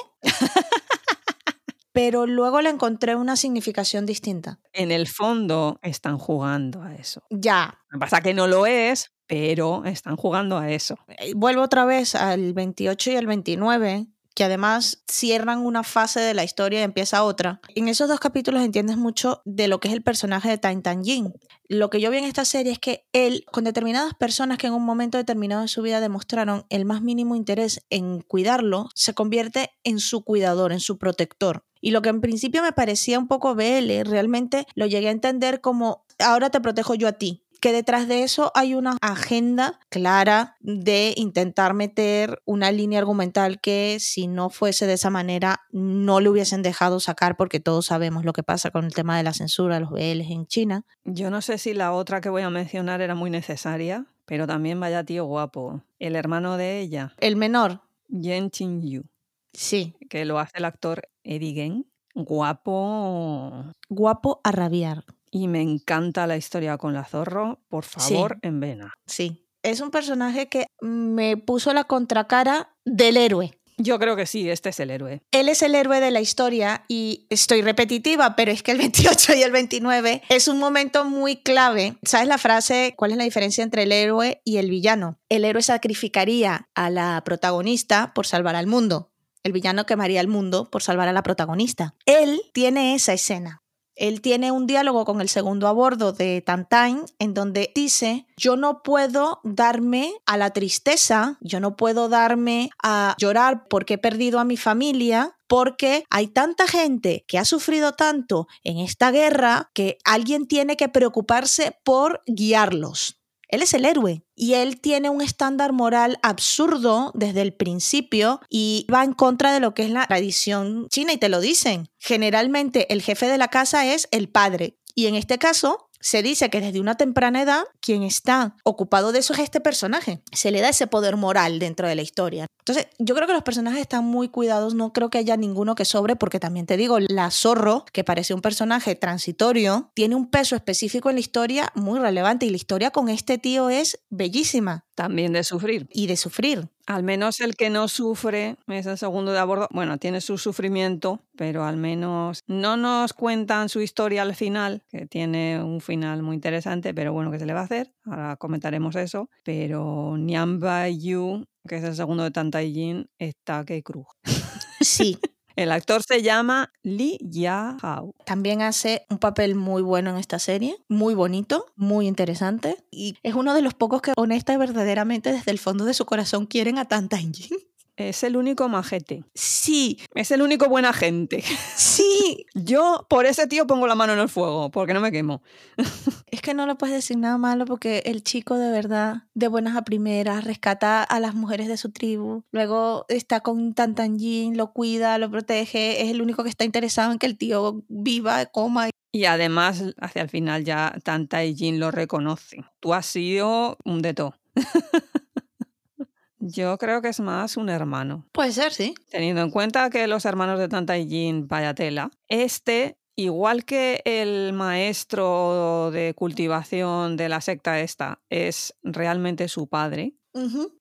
pero luego le encontré una significación distinta. En el fondo están jugando a eso. Ya, Lo que pasa que no lo es, pero están jugando a eso. eh, vuelvo otra vez al 28 y al 29, que además cierran una fase de la historia y empieza otra. En esos dos capítulos entiendes mucho de lo que es el personaje de Tan Tan Jin. Lo que yo vi en esta serie es que él, con determinadas personas que en un momento determinado de su vida demostraron el más mínimo interés en cuidarlo, se convierte en su cuidador, en su protector. Y lo que en principio me parecía un poco BL, realmente lo llegué a entender como ahora te protejo yo a ti. Que detrás de eso hay una agenda clara de intentar meter una línea argumental que si no fuese de esa manera no le hubiesen dejado sacar porque todos sabemos lo que pasa con el tema de la censura de los BLs en China. Yo no sé si la otra que voy a mencionar era muy necesaria, pero también vaya tío guapo. El hermano de ella, El menor, Yen Chin Yu, sí, que lo hace el actor Eddie Gen. Guapo. guapo a rabiar. Y me encanta la historia con la zorro. Por Sí. favor, en vena. Sí. Es un personaje que me puso la contracara del héroe. Yo creo que sí, este es el héroe. Él es el héroe de la historia y estoy repetitiva, pero es que el 28 y el 29 es un momento muy clave. ¿Sabes la frase? ¿Cuál es la diferencia entre el héroe y el villano? El héroe sacrificaría a la protagonista por salvar al mundo. El villano quemaría el mundo por salvar a la protagonista. Él tiene esa escena. Él tiene un diálogo con el segundo a bordo de Tantain en donde dice, yo no puedo darme a la tristeza, yo no puedo darme a llorar porque he perdido a mi familia, porque hay tanta gente que ha sufrido tanto en esta guerra que alguien tiene que preocuparse por guiarlos. Él es el héroe y él tiene un estándar moral absurdo desde el principio y va en contra de lo que es la tradición china y te lo dicen. Generalmente el jefe de la casa es el padre y en este caso se dice que desde una temprana edad quien está ocupado de eso es este personaje. Se le da ese poder moral dentro de la historia. Entonces, yo creo que los personajes están muy cuidados, no creo que haya ninguno que sobre, porque también te digo, la Zorro, que parece un personaje transitorio, tiene un peso específico en la historia muy relevante y la historia con este tío es bellísima También de sufrir. y de sufrir. Al menos el que no sufre es el segundo de a bordo. Bueno, tiene su sufrimiento, pero al menos no nos cuentan su historia al final, que tiene un final muy interesante, pero bueno, ¿qué se le va a hacer? Ahora comentaremos eso. Pero Nian Yu, que es el segundo de Tantaijin, está que cruz. Sí, El actor se llama Li Ya-hao. también hace un papel muy bueno en esta serie, muy bonito, muy interesante y es uno de los pocos que honesta y verdaderamente desde el fondo de su corazón quieren a Tan Tan. Es el único majete. Sí, Es el único buena gente. sí. Yo por ese tío pongo la mano en el fuego, porque no me quemo. Es que no le puedes decir nada malo porque el chico de verdad, de buenas a primeras, rescata a las mujeres de su tribu. Luego está con Tantanjin, lo cuida, lo protege. Es el único que está interesado en que el tío viva, coma. Y además, hacia el final ya Tanta y Jin lo reconoce. Tú has sido un de todo. Yo creo que es más un hermano. Puede ser, sí. Teniendo en cuenta que los hermanos de Tanta y Jin, vaya tela, este, igual que el maestro de cultivación de la secta esta, es realmente su padre,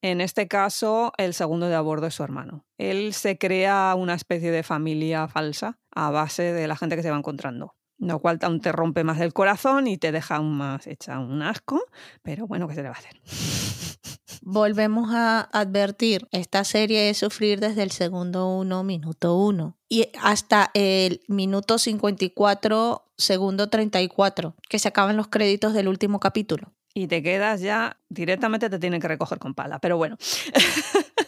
en este caso el segundo de a bordo es su hermano. Él se crea una especie de familia falsa a base de la gente que se va encontrando. Lo cual aún te rompe más el corazón y te deja aún más hecha un asco, pero bueno, ¿qué se le va a hacer? Volvemos a advertir, esta serie es sufrir desde el segundo 1, minuto 1 y hasta el minuto 54, segundo 34, que se acaban los créditos del último capítulo. Y te quedas ya, directamente te tienen que recoger con pala, pero bueno.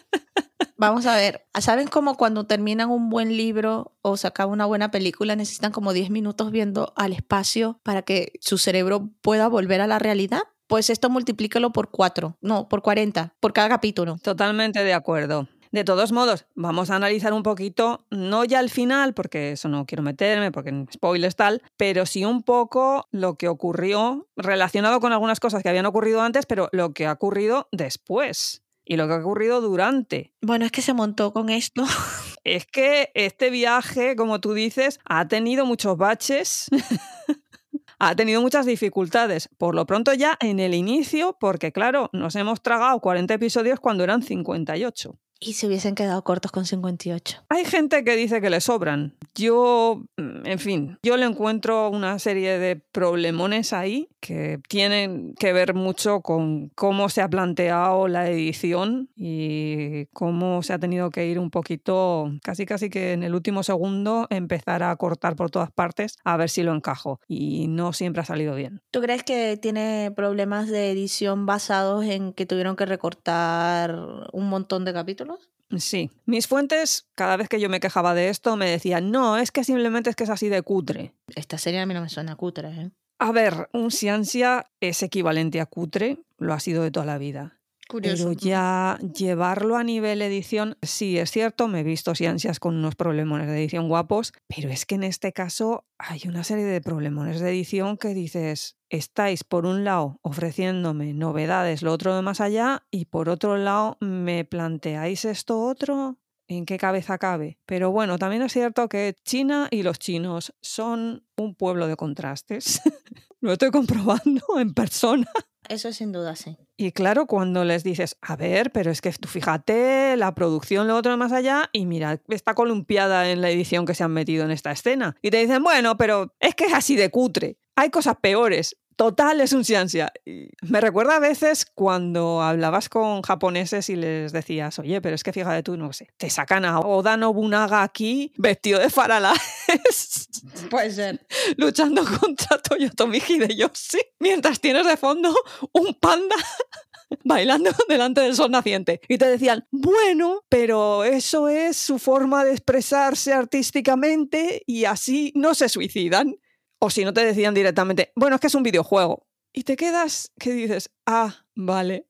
Vamos a ver, ¿saben cómo cuando terminan un buen libro o sacan una buena película necesitan como 10 minutos viendo al espacio para que su cerebro pueda volver a la realidad? Pues esto multiplícalo por 4, no, por 40, por cada capítulo. Totalmente de acuerdo. De todos modos, vamos a analizar un poquito, no ya al final, porque eso no quiero meterme, porque spoilers tal, pero sí un poco lo que ocurrió relacionado con algunas cosas que habían ocurrido antes, pero lo que ha ocurrido después y lo que ha ocurrido durante. Bueno, es que se montó con esto. Es que este viaje, como tú dices, ha tenido muchos baches. ha tenido muchas dificultades. Por lo pronto ya en el inicio, porque claro, nos hemos tragado 40 episodios cuando eran 58. Y se hubiesen quedado cortos con 58. Hay gente que dice que le sobran. Yo, mm, en fin, yo le encuentro una serie de problemones ahí que tienen que ver mucho con cómo se ha planteado la edición y cómo se ha tenido que ir un poquito, casi casi que en el último segundo, empezar a cortar por todas partes a ver si lo encajo. Y no siempre ha salido bien. ¿Tú crees que tiene problemas de edición basados en que tuvieron que recortar un montón de capítulos? Sí, mis fuentes, cada vez que yo me quejaba de esto, me decían, no, es que simplemente es que es así de cutre. Esta serie a mí no me suena cutre, ¿eh? A ver, un Ciancia es equivalente a cutre, lo ha sido de toda la vida. Pero ya llevarlo a nivel edición, sí, es cierto, me he visto Ciancias con unos problemones de edición guapos, pero es que en este caso hay una serie de problemones de edición que dices, estáis por un lado ofreciéndome novedades, lo otro de más allá, y por otro lado me planteáis esto otro. ¿En qué cabeza cabe? Pero bueno, también es cierto que China y los chinos son un pueblo de contrastes. lo estoy comprobando en persona. Eso sin duda, sí. Y claro, cuando les dices, a ver, pero es que tú fíjate, la producción, lo otro más allá, y mira, está columpiada en la edición que se han metido en esta escena. Y te dicen, bueno, pero es que es así de cutre. Hay cosas peores. Total es un ciancia. Y Me recuerda a veces cuando hablabas con japoneses y les decías, oye, pero es que fíjate tú, no sé, te sacan a Oda Nobunaga aquí vestido de faralaes Puede ser. luchando contra Toyotomi Hideyoshi mientras tienes de fondo un panda bailando delante del sol naciente. Y te decían, bueno, pero eso es su forma de expresarse artísticamente y así no se suicidan. O si no te decían directamente, bueno, es que es un videojuego. Y te quedas que dices, ah, vale.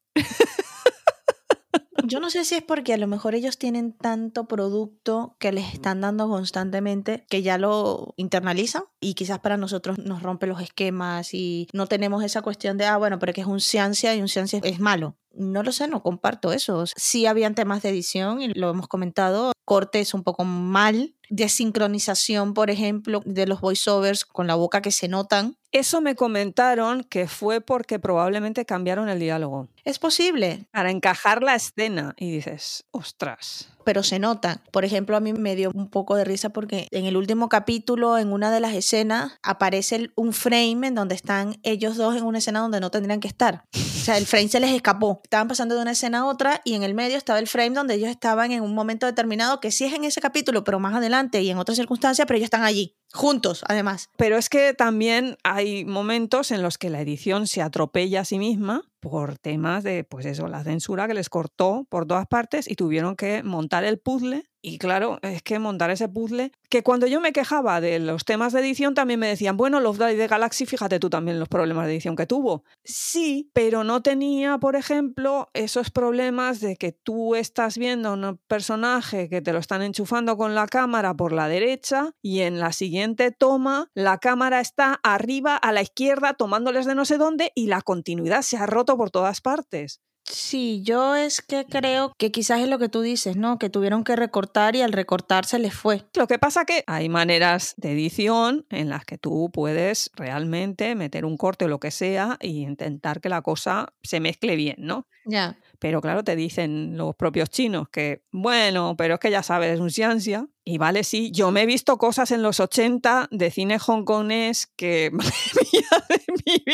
Yo no sé si es porque a lo mejor ellos tienen tanto producto que les están dando constantemente que ya lo internalizan y quizás para nosotros nos rompe los esquemas y no tenemos esa cuestión de, ah, bueno, pero que es un ciencia y un ciencia es malo. No lo sé, no comparto eso. Sí habían temas de edición y lo hemos comentado, cortes un poco mal, desincronización, por ejemplo, de los voiceovers con la boca que se notan. Eso me comentaron que fue porque probablemente cambiaron el diálogo Es posible, para encajar la escena. Y dices, ostras. pero se nota. Por ejemplo, a mí me dio un poco de risa porque en el último capítulo, en una de las escenas, aparece un frame en donde están ellos dos en una escena donde no tendrían que estar. O sea, el frame se les escapó. Estaban pasando de una escena a otra y en el medio estaba el frame donde ellos estaban en un momento determinado, que sí es en ese capítulo, pero más adelante y en otras circunstancias, pero ellos están allí, juntos, además. Pero es que también hay momentos en los que la edición se atropella a sí misma por temas de, pues eso, la censura que les cortó por todas partes y tuvieron que montar el puzzle y claro, es que montar ese puzzle, que cuando yo me quejaba de los temas de edición también me decían, bueno, Day de Galaxy, fíjate tú también los problemas de edición que tuvo. Sí, pero no tenía, por ejemplo, esos problemas de que tú estás viendo a un personaje que te lo están enchufando con la cámara por la derecha y en la siguiente toma la cámara está arriba a la izquierda tomándoles de no sé dónde y la continuidad se ha roto por todas partes. Sí, yo es que creo que quizás es lo que tú dices, ¿no? Que tuvieron que recortar y al recortar se les fue. Lo que pasa que hay maneras de edición en las que tú puedes realmente meter un corte o lo que sea y intentar que la cosa se mezcle bien, ¿no? Ya. Pero claro, te dicen los propios chinos que, bueno, pero es que ya sabes, es un ciencia. Y vale, sí, yo me he visto cosas en los 80 de cine hongkonés que, madre mía de mi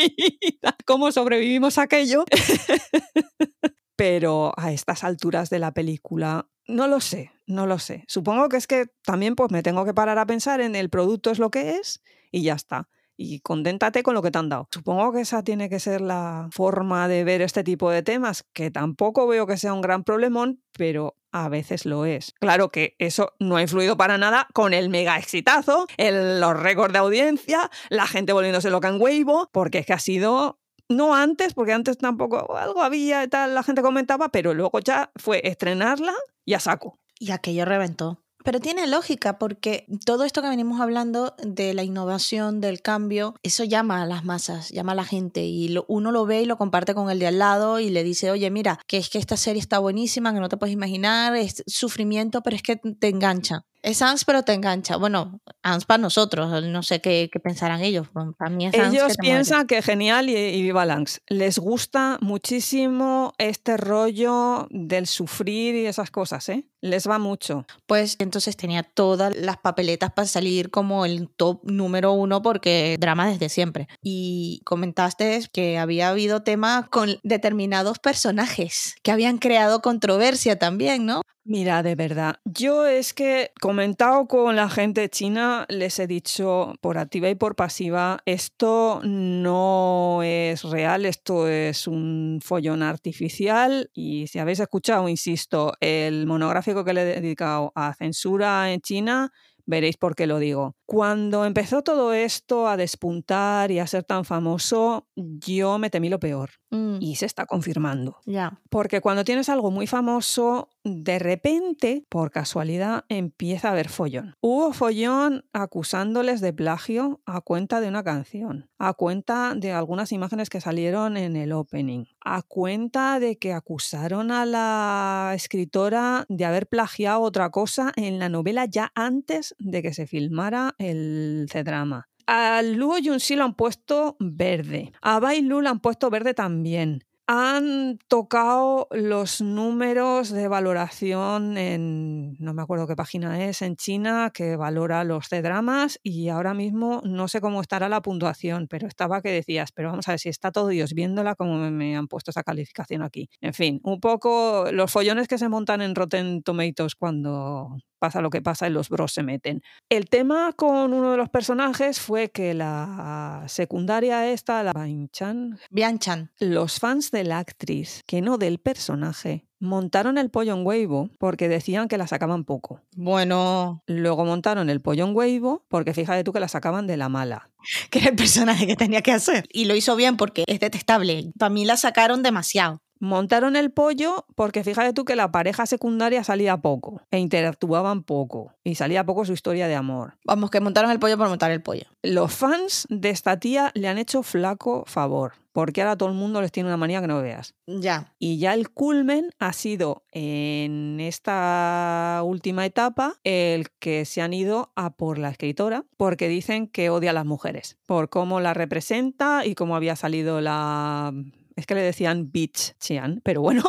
vida, ¿cómo sobrevivimos a aquello? pero a estas alturas de la película, no lo sé, no lo sé. Supongo que es que también pues me tengo que parar a pensar en el producto es lo que es y ya está y conténtate con lo que te han dado. Supongo que esa tiene que ser la forma de ver este tipo de temas, que tampoco veo que sea un gran problemón, pero a veces lo es. Claro que eso no ha influido para nada con el mega exitazo, el, los récords de audiencia, la gente volviéndose loca en Weibo, porque es que ha sido no antes, porque antes tampoco algo había y tal, la gente comentaba, pero luego ya fue estrenarla y a saco. Y aquello reventó. Pero tiene lógica porque todo esto que venimos hablando de la innovación, del cambio, eso llama a las masas, llama a la gente y uno lo ve y lo comparte con el de al lado y le dice, oye, mira, que es que esta serie está buenísima, que no te puedes imaginar, es sufrimiento, pero es que te engancha. Es ANS, pero te engancha. Bueno, ANS para nosotros, no sé qué, pensarán ellos. Para mí es ellos piensan que genial y, y viva. Les gusta muchísimo este rollo del sufrir y esas cosas, ¿eh? Les va mucho. Pues entonces tenía todas las papeletas para salir como el top número uno porque drama desde siempre. Y comentaste que había habido temas con determinados personajes que habían creado controversia también, ¿no? Mira, de verdad, yo es que comentado con la gente china, les he dicho por activa y por pasiva, esto no es real, esto es un follón artificial y si habéis escuchado, insisto, el monográfico que le he dedicado a censura en China, veréis por qué lo digo. Cuando empezó todo esto a despuntar y a ser tan famoso, yo me temí lo peor. Mm. Y se está confirmando. Ya. Porque cuando tienes algo muy famoso, de repente, por casualidad, empieza a haber follón. Hubo follón acusándoles de plagio a cuenta de una canción, a cuenta de algunas imágenes que salieron en el opening, a cuenta de que acusaron a la escritora de haber plagiado otra cosa en la novela ya antes de que se filmara el C-drama. A Luo Yunxi lo han puesto verde. A Bai Lu lo han puesto verde también han tocado los números de valoración en, no me acuerdo qué página es, en China, que valora los C-dramas y ahora mismo no sé cómo estará la puntuación, pero estaba que decías, pero vamos a ver si está todo Dios viéndola como me han puesto esa calificación aquí. En fin, un poco los follones que se montan en Rotten Tomatoes cuando pasa lo que pasa y los bros se meten. El tema con uno de los personajes fue que la secundaria esta, la Bianchan, Bianchan, los fans de la actriz, que no del personaje, montaron el pollo en Weibo porque decían que la sacaban poco. Bueno. Luego montaron el pollo en Weibo porque fíjate tú que la sacaban de la mala. Que era el personaje que tenía que hacer. Y lo hizo bien porque es detestable. Para mí la sacaron demasiado. Montaron el pollo porque fíjate tú que la pareja secundaria salía poco e interactuaban poco y salía poco su historia de amor. Vamos, que montaron el pollo por montar el pollo. Los fans de esta tía le han hecho flaco favor porque ahora todo el mundo les tiene una manía que no veas. Ya. Y ya el culmen ha sido en esta última etapa el que se han ido a por la escritora porque dicen que odia a las mujeres, por cómo la representa y cómo había salido la es que le decían Bitch Chian, pero bueno.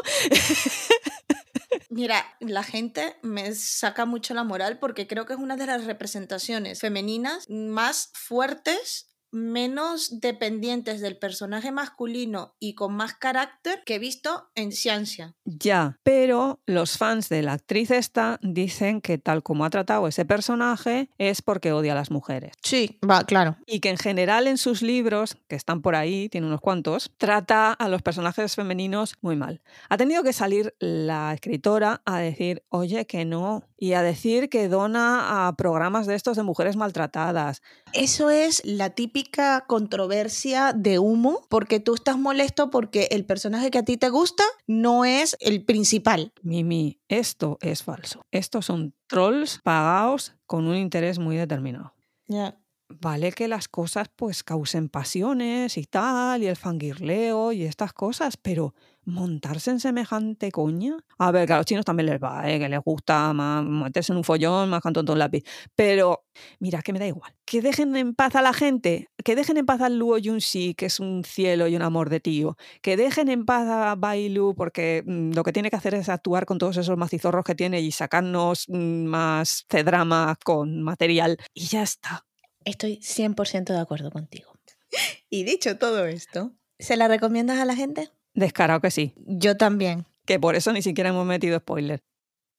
Mira, la gente me saca mucho la moral porque creo que es una de las representaciones femeninas más fuertes menos dependientes del personaje masculino y con más carácter que he visto en Ciencia. Ya, pero los fans de la actriz esta dicen que tal como ha tratado ese personaje es porque odia a las mujeres. Sí, va, claro. Y que en general en sus libros, que están por ahí, tiene unos cuantos, trata a los personajes femeninos muy mal. Ha tenido que salir la escritora a decir, oye, que no, y a decir que dona a programas de estos de mujeres maltratadas. Eso es la típica controversia de humo, porque tú estás molesto porque el personaje que a ti te gusta no es el principal. Mimi, esto es falso. Estos son trolls pagados con un interés muy determinado. Ya. Vale que las cosas pues causen pasiones y tal, y el fangirleo y estas cosas, pero montarse en semejante coña. A ver, que a los chinos también les va, ¿eh? que les gusta más meterse en un follón, más con tonto un lápiz. Pero, mira, que me da igual. Que dejen en paz a la gente, que dejen en paz al Luo Yunxi, que es un cielo y un amor de tío. Que dejen en paz a Bailu, porque mm, lo que tiene que hacer es actuar con todos esos macizorros que tiene y sacarnos mm, más cedrama con material. Y ya está. Estoy 100% de acuerdo contigo. Y dicho todo esto, ¿se la recomiendas a la gente? Descarado que sí. Yo también. Que por eso ni siquiera hemos metido spoiler.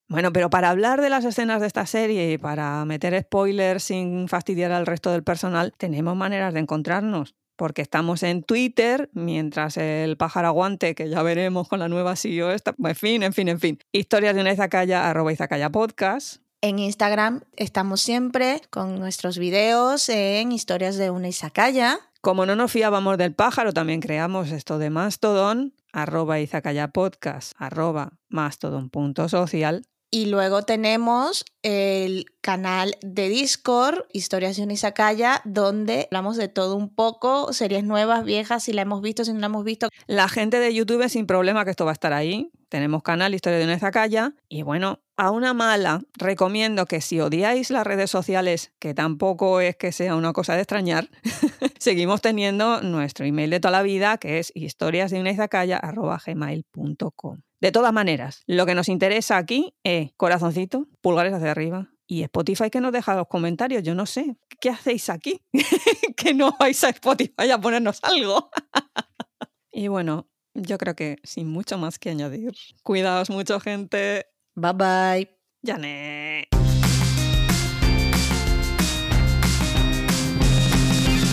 Bueno, pero para hablar de las escenas de esta serie y para meter spoilers sin fastidiar al resto del personal, tenemos maneras de encontrarnos. Porque estamos en Twitter, mientras el pájaro aguante, que ya veremos con la nueva CEO esta. En fin, en fin, en fin. Historias de una Izakaya, arroba Izakaya Podcast. En Instagram estamos siempre con nuestros videos en historias de una Izakaya. Como no nos fiábamos del pájaro, también creamos esto de Mastodon, arroba Izakaya Podcast, arroba mastodon.social. Y luego tenemos el canal de Discord, Historias de una Izakaya, donde hablamos de todo un poco, series nuevas, viejas, si la hemos visto, si no la hemos visto. La gente de YouTube sin problema que esto va a estar ahí. Tenemos canal Historia de una Izakaya. Y bueno, a una mala recomiendo que si odiáis las redes sociales, que tampoco es que sea una cosa de extrañar, seguimos teniendo nuestro email de toda la vida, que es historiasdeunaizakaya.gmail.com. De todas maneras, lo que nos interesa aquí es corazoncito, pulgares hacia arriba. Y Spotify que nos deja los comentarios, yo no sé, ¿qué hacéis aquí? que no vais a Spotify a ponernos algo. y bueno, yo creo que sin mucho más que añadir. Cuidaos mucho, gente. Bye bye. Janet.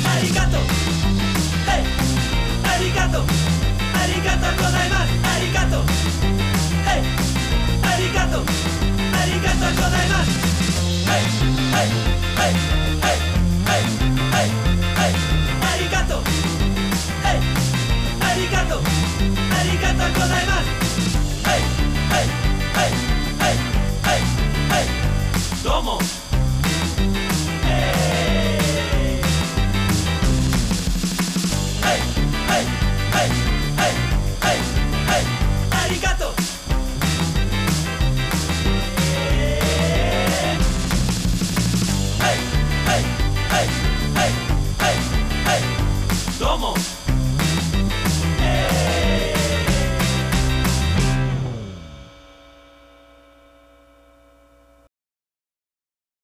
Arigato. Hey. Arigato. Arigato gozaimasu. とう。はいありがとう。ありがとうございます。はいはいはいはいはいはいはいありがとう。はいありがとう。ありがとうございます。